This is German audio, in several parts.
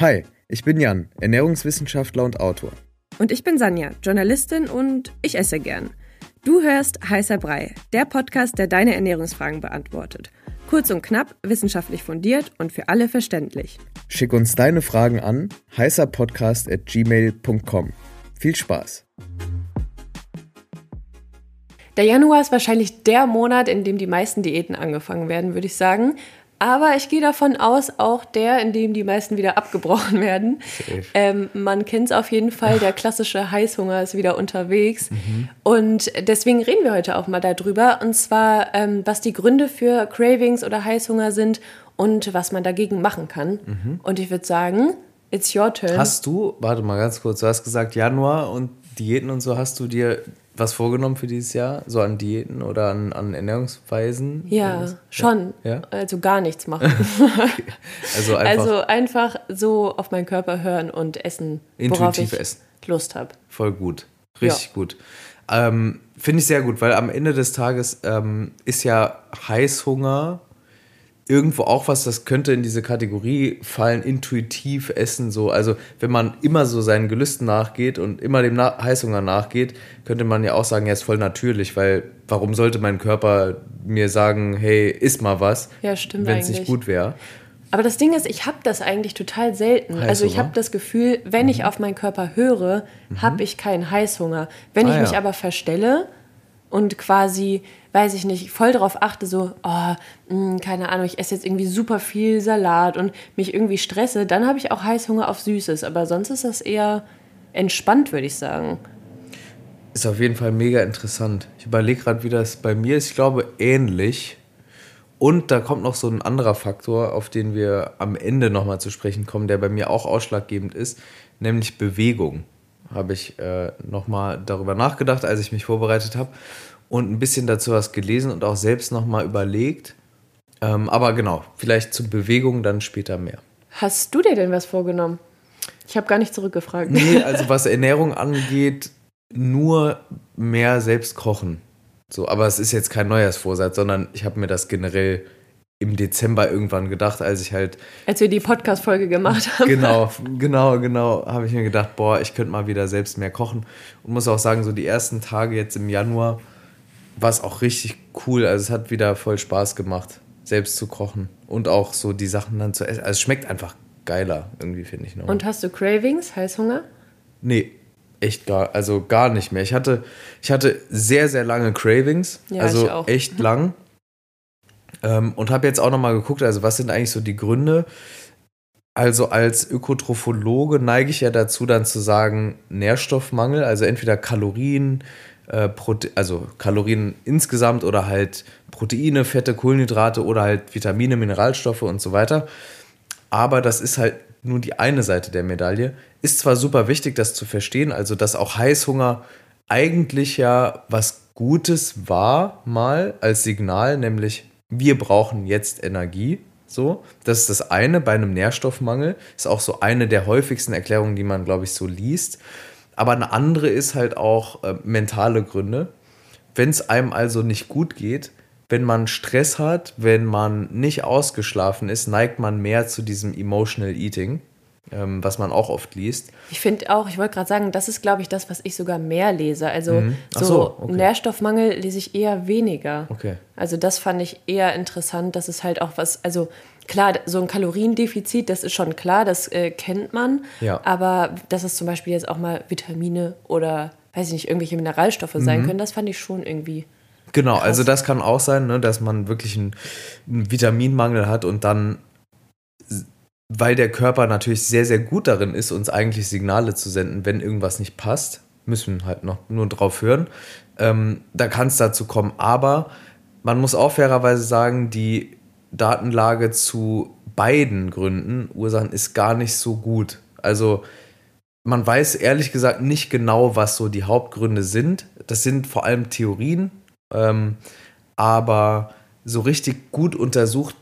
Hi, ich bin Jan, Ernährungswissenschaftler und Autor. Und ich bin Sanja, Journalistin und ich esse gern. Du hörst Heißer Brei, der Podcast, der deine Ernährungsfragen beantwortet. Kurz und knapp, wissenschaftlich fundiert und für alle verständlich. Schick uns deine Fragen an heißerpodcast.gmail.com. Viel Spaß! Der Januar ist wahrscheinlich der Monat, in dem die meisten Diäten angefangen werden, würde ich sagen. Aber ich gehe davon aus, auch der, in dem die meisten wieder abgebrochen werden. Ähm, man kennt es auf jeden Fall, der klassische Heißhunger ist wieder unterwegs. Mhm. Und deswegen reden wir heute auch mal darüber. Und zwar, ähm, was die Gründe für Cravings oder Heißhunger sind und was man dagegen machen kann. Mhm. Und ich würde sagen, it's your turn. Hast du, warte mal ganz kurz, du hast gesagt Januar und Diäten und so, hast du dir was vorgenommen für dieses Jahr? So an Diäten oder an, an Ernährungsweisen? Ja, schon. Ja? Also gar nichts machen. okay. also, einfach also einfach so auf meinen Körper hören und essen, worauf ich essen. Lust habe. Voll gut. Richtig ja. gut. Ähm, Finde ich sehr gut, weil am Ende des Tages ähm, ist ja Heißhunger irgendwo auch was, das könnte in diese Kategorie fallen, intuitiv essen so. Also wenn man immer so seinen Gelüsten nachgeht und immer dem Na Heißhunger nachgeht, könnte man ja auch sagen, ja, ist voll natürlich, weil warum sollte mein Körper mir sagen, hey, iss mal was, ja, wenn es nicht gut wäre. Aber das Ding ist, ich habe das eigentlich total selten. Heißhunger? Also ich habe das Gefühl, wenn mhm. ich auf meinen Körper höre, mhm. habe ich keinen Heißhunger. Wenn ah, ich mich ja. aber verstelle und quasi weiß ich nicht, voll darauf achte, so, oh, mh, hm, keine Ahnung, ich esse jetzt irgendwie super viel Salat und mich irgendwie stresse, dann habe ich auch Heißhunger auf Süßes. Aber sonst ist das eher entspannt, würde ich sagen. Ist auf jeden Fall mega interessant. Ich überlege gerade, wie das bei mir ist. Ich glaube, ähnlich. Und da kommt noch so ein anderer Faktor, auf den wir am Ende nochmal zu sprechen kommen, der bei mir auch ausschlaggebend ist, nämlich Bewegung. Habe ich äh, nochmal darüber nachgedacht, als ich mich vorbereitet habe und ein bisschen dazu was gelesen und auch selbst nochmal überlegt. Ähm, aber genau, vielleicht zu Bewegung dann später mehr. Hast du dir denn was vorgenommen? Ich habe gar nicht zurückgefragt. Nee, also was Ernährung angeht, nur mehr selbst kochen. So, aber es ist jetzt kein Neujahrsvorsatz, sondern ich habe mir das generell im Dezember irgendwann gedacht, als ich halt. Als wir die Podcast-Folge gemacht haben. Genau, genau, genau, habe ich mir gedacht, boah, ich könnte mal wieder selbst mehr kochen. Und muss auch sagen, so die ersten Tage jetzt im Januar war es auch richtig cool. Also es hat wieder voll Spaß gemacht, selbst zu kochen und auch so die Sachen dann zu essen. Also es schmeckt einfach geiler irgendwie, finde ich. Noch. Und hast du Cravings, Heißhunger? Nee, echt gar, also gar nicht mehr. Ich hatte, ich hatte sehr, sehr lange Cravings, ja, also echt lang. Ähm, und habe jetzt auch nochmal geguckt, also was sind eigentlich so die Gründe? Also als Ökotrophologe neige ich ja dazu, dann zu sagen, Nährstoffmangel, also entweder Kalorien, äh, also Kalorien insgesamt oder halt Proteine, Fette, Kohlenhydrate oder halt Vitamine, Mineralstoffe und so weiter. Aber das ist halt nur die eine Seite der Medaille. Ist zwar super wichtig, das zu verstehen, also dass auch Heißhunger eigentlich ja was Gutes war, mal als Signal, nämlich wir brauchen jetzt Energie. So, das ist das eine bei einem Nährstoffmangel. Ist auch so eine der häufigsten Erklärungen, die man, glaube ich, so liest. Aber eine andere ist halt auch äh, mentale Gründe. Wenn es einem also nicht gut geht, wenn man Stress hat, wenn man nicht ausgeschlafen ist, neigt man mehr zu diesem Emotional Eating, ähm, was man auch oft liest. Ich finde auch, ich wollte gerade sagen, das ist, glaube ich, das, was ich sogar mehr lese. Also mhm. so, so okay. Nährstoffmangel lese ich eher weniger. Okay. Also das fand ich eher interessant, dass es halt auch was, also klar, so ein Kaloriendefizit, das ist schon klar, das äh, kennt man. Ja. Aber dass es zum Beispiel jetzt auch mal Vitamine oder, weiß ich nicht, irgendwelche Mineralstoffe mhm. sein können, das fand ich schon irgendwie. Genau, krass. also das kann auch sein, ne, dass man wirklich einen, einen Vitaminmangel hat und dann, weil der Körper natürlich sehr, sehr gut darin ist, uns eigentlich Signale zu senden, wenn irgendwas nicht passt, müssen halt noch nur drauf hören. Ähm, da kann es dazu kommen. Aber man muss auch fairerweise sagen, die Datenlage zu beiden Gründen, Ursachen, ist gar nicht so gut. Also man weiß ehrlich gesagt nicht genau, was so die Hauptgründe sind. Das sind vor allem Theorien, ähm, aber so richtig gut untersucht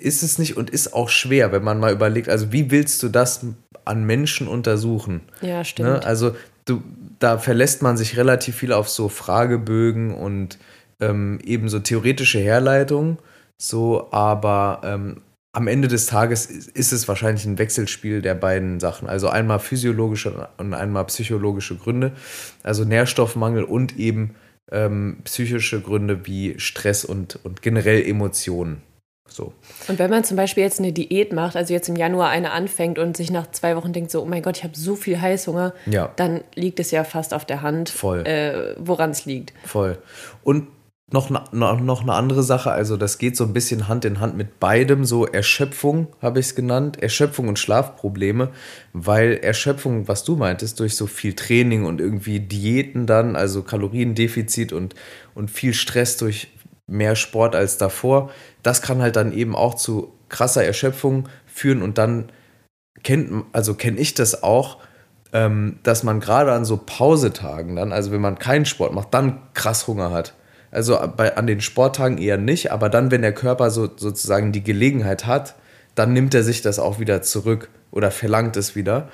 ist es nicht und ist auch schwer, wenn man mal überlegt, also wie willst du das an Menschen untersuchen? Ja, stimmt. Ne? Also du, da verlässt man sich relativ viel auf so Fragebögen und ähm, eben so theoretische Herleitungen. So, aber ähm, am Ende des Tages ist es wahrscheinlich ein Wechselspiel der beiden Sachen. Also einmal physiologische und einmal psychologische Gründe. Also Nährstoffmangel und eben ähm, psychische Gründe wie Stress und, und generell Emotionen. So. Und wenn man zum Beispiel jetzt eine Diät macht, also jetzt im Januar eine anfängt und sich nach zwei Wochen denkt, so, oh mein Gott, ich habe so viel Heißhunger, ja. dann liegt es ja fast auf der Hand, äh, woran es liegt. Voll. Und noch, noch eine andere Sache, also das geht so ein bisschen Hand in Hand mit beidem, so Erschöpfung habe ich es genannt, Erschöpfung und Schlafprobleme, weil Erschöpfung, was du meintest, durch so viel Training und irgendwie Diäten dann, also Kaloriendefizit und, und viel Stress durch mehr Sport als davor, das kann halt dann eben auch zu krasser Erschöpfung führen und dann kennt, also kenne ich das auch, ähm, dass man gerade an so Pausetagen dann, also wenn man keinen Sport macht, dann krass Hunger hat. Also bei, an den Sporttagen eher nicht, aber dann, wenn der Körper so, sozusagen die Gelegenheit hat, dann nimmt er sich das auch wieder zurück oder verlangt es wieder.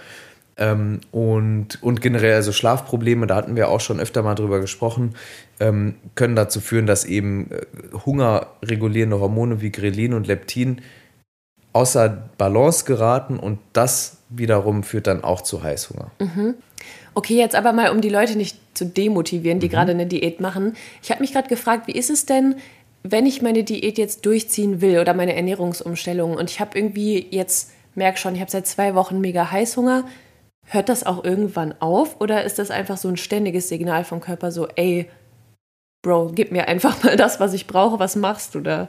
Ähm, und, und generell also Schlafprobleme, da hatten wir auch schon öfter mal drüber gesprochen, ähm, können dazu führen, dass eben äh, hungerregulierende Hormone wie Grelin und Leptin außer Balance geraten und das wiederum führt dann auch zu Heißhunger. Mhm. Okay, jetzt aber mal, um die Leute nicht zu demotivieren, die mhm. gerade eine Diät machen. Ich habe mich gerade gefragt, wie ist es denn, wenn ich meine Diät jetzt durchziehen will oder meine Ernährungsumstellung und ich habe irgendwie jetzt, merke schon, ich habe seit zwei Wochen mega Heißhunger. Hört das auch irgendwann auf oder ist das einfach so ein ständiges Signal vom Körper so, ey, Bro, gib mir einfach mal das, was ich brauche, was machst du da?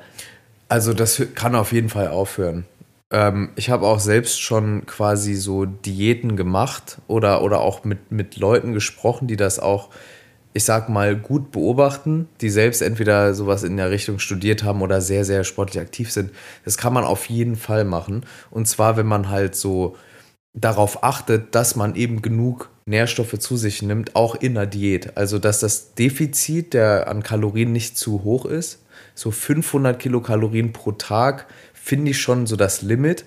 Also das kann auf jeden Fall aufhören. Ähm, ich habe auch selbst schon quasi so Diäten gemacht oder, oder auch mit, mit Leuten gesprochen, die das auch, ich sag mal, gut beobachten, die selbst entweder sowas in der Richtung studiert haben oder sehr, sehr sportlich aktiv sind. Das kann man auf jeden Fall machen. Und zwar, wenn man halt so darauf achtet, dass man eben genug Nährstoffe zu sich nimmt, auch in der Diät. Also, dass das Defizit der an Kalorien nicht zu hoch ist. So 500 Kilokalorien pro Tag finde ich schon so das Limit.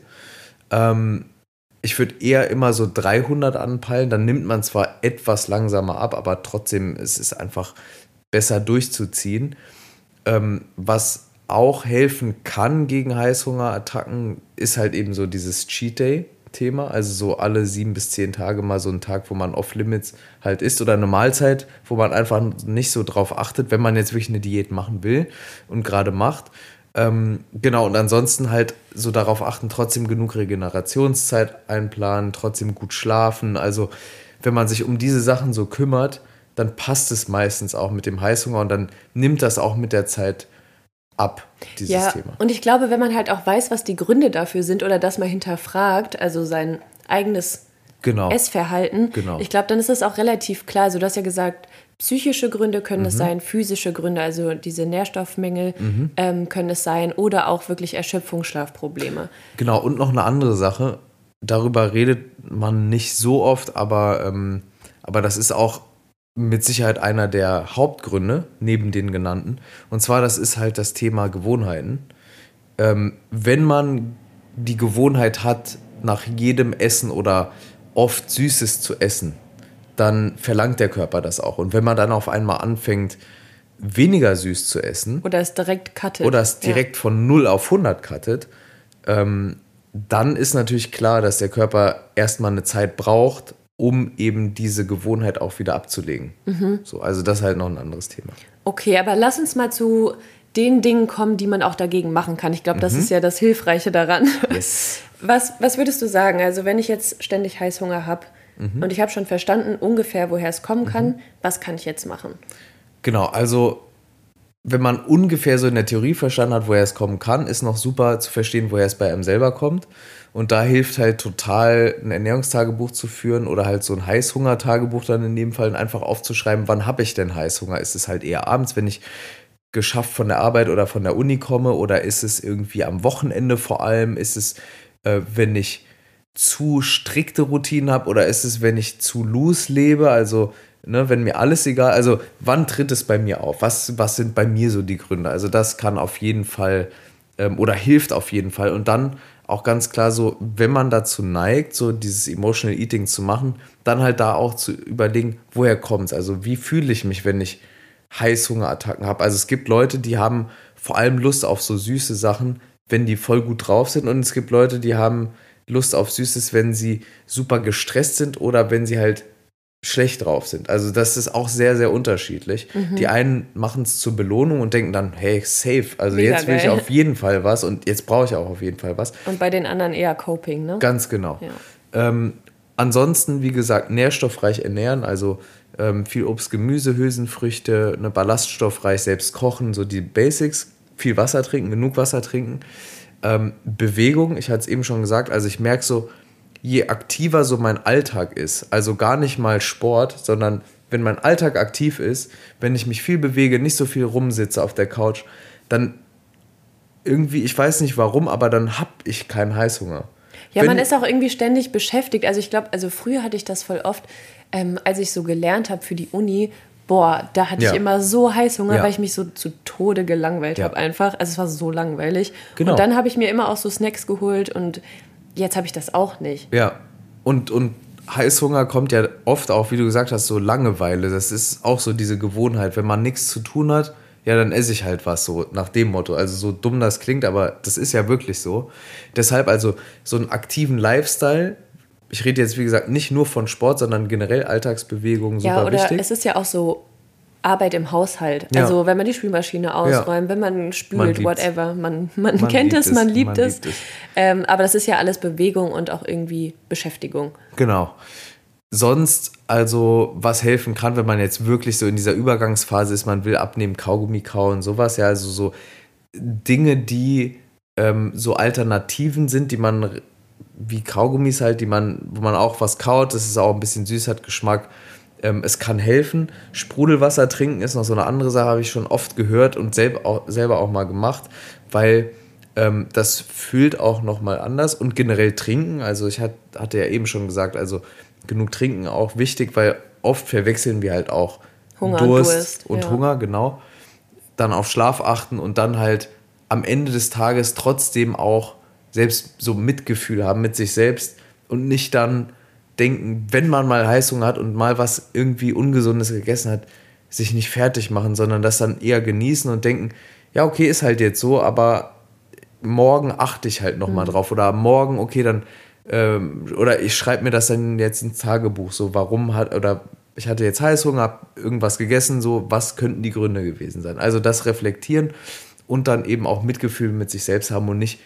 Ähm, ich würde eher immer so 300 anpeilen, dann nimmt man zwar etwas langsamer ab, aber trotzdem ist es einfach besser durchzuziehen. Ähm, was auch helfen kann gegen Heißhungerattacken, ist halt eben so dieses Cheat Day. Thema, also so alle sieben bis zehn Tage mal so ein Tag, wo man off-limits halt isst oder eine Mahlzeit, wo man einfach nicht so drauf achtet, wenn man jetzt wirklich eine Diät machen will und gerade macht. Ähm, genau, und ansonsten halt so darauf achten, trotzdem genug Regenerationszeit einplanen, trotzdem gut schlafen. Also, wenn man sich um diese Sachen so kümmert, dann passt es meistens auch mit dem Heißhunger und dann nimmt das auch mit der Zeit ab, dieses ja, Thema. Und ich glaube, wenn man halt auch weiß, was die Gründe dafür sind oder das mal hinterfragt, also sein eigenes genau. Essverhalten, genau. ich glaube, dann ist das auch relativ klar. Also, du hast ja gesagt, Psychische Gründe können mhm. es sein, physische Gründe, also diese Nährstoffmängel mhm. ähm, können es sein oder auch wirklich Erschöpfungsschlafprobleme. Genau, und noch eine andere Sache, darüber redet man nicht so oft, aber, ähm, aber das ist auch mit Sicherheit einer der Hauptgründe neben den genannten. Und zwar, das ist halt das Thema Gewohnheiten. Ähm, wenn man die Gewohnheit hat, nach jedem Essen oder oft Süßes zu essen, dann verlangt der Körper das auch. Und wenn man dann auf einmal anfängt, weniger süß zu essen. Oder es direkt cuttet. Oder es direkt ja. von 0 auf 100 cuttet, ähm, dann ist natürlich klar, dass der Körper erstmal eine Zeit braucht, um eben diese Gewohnheit auch wieder abzulegen. Mhm. So, also das ist halt noch ein anderes Thema. Okay, aber lass uns mal zu den Dingen kommen, die man auch dagegen machen kann. Ich glaube, das mhm. ist ja das Hilfreiche daran. Yes. Was, was würdest du sagen? Also wenn ich jetzt ständig Heißhunger habe, Mhm. Und ich habe schon verstanden ungefähr, woher es kommen kann. Mhm. Was kann ich jetzt machen? Genau, also wenn man ungefähr so in der Theorie verstanden hat, woher es kommen kann, ist noch super zu verstehen, woher es bei einem selber kommt. Und da hilft halt total, ein Ernährungstagebuch zu führen oder halt so ein Heißhungertagebuch dann in dem Fall einfach aufzuschreiben, wann habe ich denn Heißhunger? Ist es halt eher abends, wenn ich geschafft von der Arbeit oder von der Uni komme oder ist es irgendwie am Wochenende vor allem? Ist es, äh, wenn ich zu strikte Routinen habe oder ist es, wenn ich zu loose lebe, also ne, wenn mir alles egal, also wann tritt es bei mir auf? Was, was sind bei mir so die Gründe? Also das kann auf jeden Fall ähm, oder hilft auf jeden Fall und dann auch ganz klar so, wenn man dazu neigt, so dieses Emotional Eating zu machen, dann halt da auch zu überlegen, woher kommt es? Also wie fühle ich mich, wenn ich Heißhungerattacken habe? Also es gibt Leute, die haben vor allem Lust auf so süße Sachen, wenn die voll gut drauf sind und es gibt Leute, die haben Lust auf Süßes, wenn sie super gestresst sind oder wenn sie halt schlecht drauf sind. Also das ist auch sehr, sehr unterschiedlich. Mhm. Die einen machen es zur Belohnung und denken dann, hey, safe, also Mega jetzt will geil. ich auf jeden Fall was und jetzt brauche ich auch auf jeden Fall was. Und bei den anderen eher Coping, ne? Ganz genau. Ja. Ähm, ansonsten, wie gesagt, nährstoffreich ernähren, also ähm, viel Obst, Gemüse, Hülsenfrüchte, eine ballaststoffreich selbst kochen, so die Basics, viel Wasser trinken, genug Wasser trinken. Ähm, Bewegung, ich hatte es eben schon gesagt, also ich merke so, je aktiver so mein Alltag ist, also gar nicht mal Sport, sondern wenn mein Alltag aktiv ist, wenn ich mich viel bewege, nicht so viel rumsitze auf der Couch, dann irgendwie, ich weiß nicht warum, aber dann habe ich keinen Heißhunger. Ja, wenn man ist auch irgendwie ständig beschäftigt. Also ich glaube, also früher hatte ich das voll oft, ähm, als ich so gelernt habe für die Uni, boah, da hatte ja. ich immer so Heißhunger, ja. weil ich mich so zu Tode gelangweilt ja. habe einfach. Also es war so langweilig. Genau. Und dann habe ich mir immer auch so Snacks geholt und Jetzt habe ich das auch nicht. Ja. Und, und Heißhunger kommt ja oft auch, wie du gesagt hast, so Langeweile. Das ist auch so diese Gewohnheit. Wenn man nichts zu tun hat, ja, dann esse ich halt was so nach dem Motto. Also so dumm das klingt, aber das ist ja wirklich so. Deshalb also so einen aktiven Lifestyle. Ich rede jetzt, wie gesagt, nicht nur von Sport, sondern generell Alltagsbewegung, super ja, oder wichtig. Es ist ja auch so Arbeit im Haushalt. Ja. Also wenn man die Spülmaschine ausräumt, ja. wenn man spült, man whatever. Man, man, man kennt es, man liebt es. Liebt es. Ähm, aber das ist ja alles Bewegung und auch irgendwie Beschäftigung. Genau. Sonst, also, was helfen kann, wenn man jetzt wirklich so in dieser Übergangsphase ist, man will abnehmen, Kaugummi kauen, sowas, ja, also so Dinge, die ähm, so Alternativen sind, die man, wie Kaugummis halt, die man, wo man auch was kaut, das ist auch ein bisschen süß, hat Geschmack ähm, es kann helfen. Sprudelwasser trinken ist noch so eine andere Sache, habe ich schon oft gehört und selber auch, selber auch mal gemacht, weil ähm, das fühlt auch nochmal anders und generell trinken. Also ich hat, hatte ja eben schon gesagt, also genug trinken auch wichtig, weil oft verwechseln wir halt auch Hunger Durst, Durst und ja. Hunger, genau. Dann auf Schlaf achten und dann halt am Ende des Tages trotzdem auch selbst so Mitgefühl haben mit sich selbst und nicht dann denken, wenn man mal Heißhunger hat und mal was irgendwie Ungesundes gegessen hat, sich nicht fertig machen, sondern das dann eher genießen und denken, ja, okay, ist halt jetzt so, aber morgen achte ich halt nochmal mhm. drauf. Oder morgen, okay, dann, ähm, oder ich schreibe mir das dann jetzt ins Tagebuch, so warum hat, oder ich hatte jetzt Heißhunger, habe irgendwas gegessen, so was könnten die Gründe gewesen sein. Also das reflektieren und dann eben auch Mitgefühl mit sich selbst haben und nicht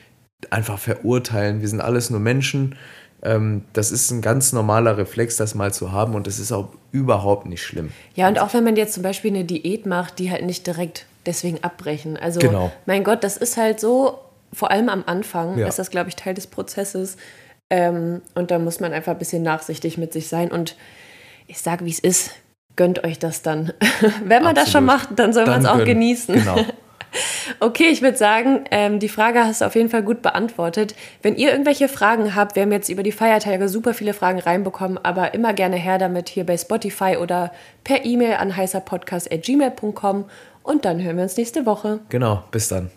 einfach verurteilen. Wir sind alles nur Menschen das ist ein ganz normaler Reflex, das mal zu haben und das ist auch überhaupt nicht schlimm. Ja, und auch wenn man jetzt zum Beispiel eine Diät macht, die halt nicht direkt deswegen abbrechen. Also, genau. mein Gott, das ist halt so, vor allem am Anfang ja. ist das, glaube ich, Teil des Prozesses. Ähm, und da muss man einfach ein bisschen nachsichtig mit sich sein. Und ich sage, wie es ist, gönnt euch das dann. Wenn man Absolut. das schon macht, dann soll man es auch genießen. Genau. Okay, ich würde sagen, ähm, die Frage hast du auf jeden Fall gut beantwortet. Wenn ihr irgendwelche Fragen habt, wir haben jetzt über die Feiertage super viele Fragen reinbekommen, aber immer gerne her damit hier bei Spotify oder per E-Mail an heißerpodcast.gmail.com und dann hören wir uns nächste Woche. Genau, bis dann.